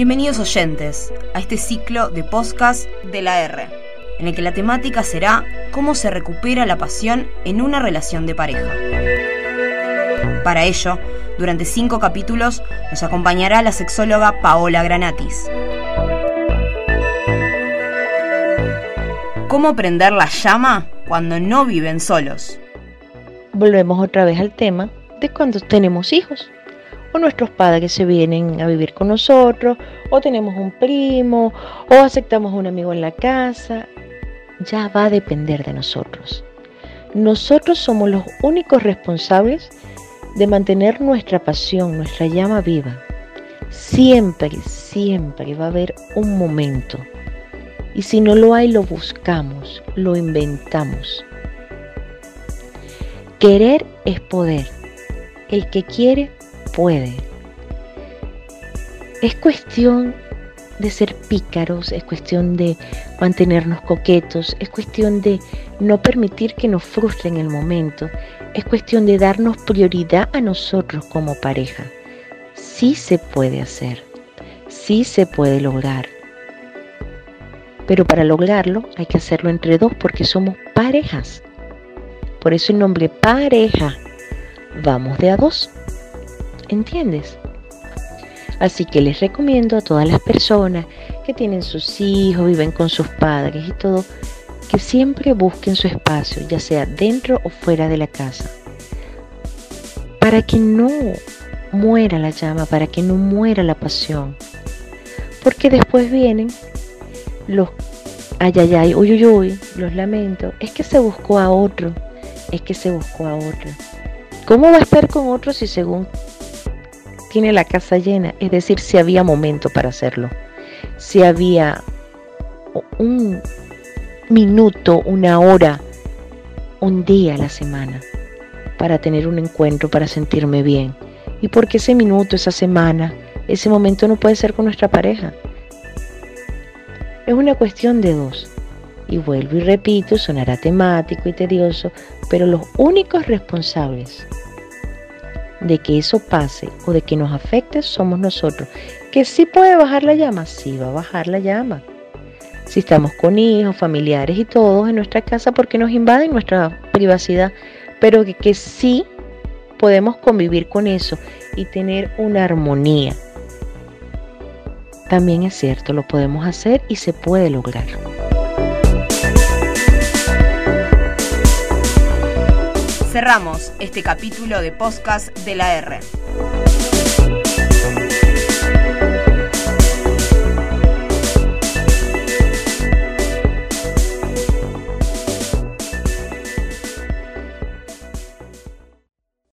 Bienvenidos oyentes a este ciclo de podcast de la R, en el que la temática será cómo se recupera la pasión en una relación de pareja. Para ello, durante cinco capítulos nos acompañará la sexóloga Paola Granatis. ¿Cómo prender la llama cuando no viven solos? Volvemos otra vez al tema de cuando tenemos hijos o nuestros padres se vienen a vivir con nosotros, o tenemos un primo, o aceptamos un amigo en la casa. Ya va a depender de nosotros. Nosotros somos los únicos responsables de mantener nuestra pasión, nuestra llama viva. Siempre, siempre va a haber un momento. Y si no lo hay, lo buscamos, lo inventamos. Querer es poder. El que quiere puede. Es cuestión de ser pícaros, es cuestión de mantenernos coquetos, es cuestión de no permitir que nos frustren el momento, es cuestión de darnos prioridad a nosotros como pareja. Sí se puede hacer, sí se puede lograr. Pero para lograrlo hay que hacerlo entre dos porque somos parejas. Por eso el nombre pareja. Vamos de a dos. ¿Entiendes? Así que les recomiendo a todas las personas que tienen sus hijos, viven con sus padres y todo, que siempre busquen su espacio, ya sea dentro o fuera de la casa, para que no muera la llama, para que no muera la pasión. Porque después vienen los ayayay, uy, uy, uy, los lamento, es que se buscó a otro, es que se buscó a otro. ¿Cómo va a estar con otro si según tiene la casa llena, es decir, si había momento para hacerlo, si había un minuto, una hora, un día a la semana para tener un encuentro, para sentirme bien. Y porque ese minuto, esa semana, ese momento no puede ser con nuestra pareja. Es una cuestión de dos. Y vuelvo y repito, sonará temático y tedioso, pero los únicos responsables de que eso pase o de que nos afecte somos nosotros. Que sí puede bajar la llama, sí va a bajar la llama. Si estamos con hijos, familiares y todos en nuestra casa porque nos invaden nuestra privacidad, pero que, que sí podemos convivir con eso y tener una armonía. También es cierto, lo podemos hacer y se puede lograr. Cerramos este capítulo de podcast de la R.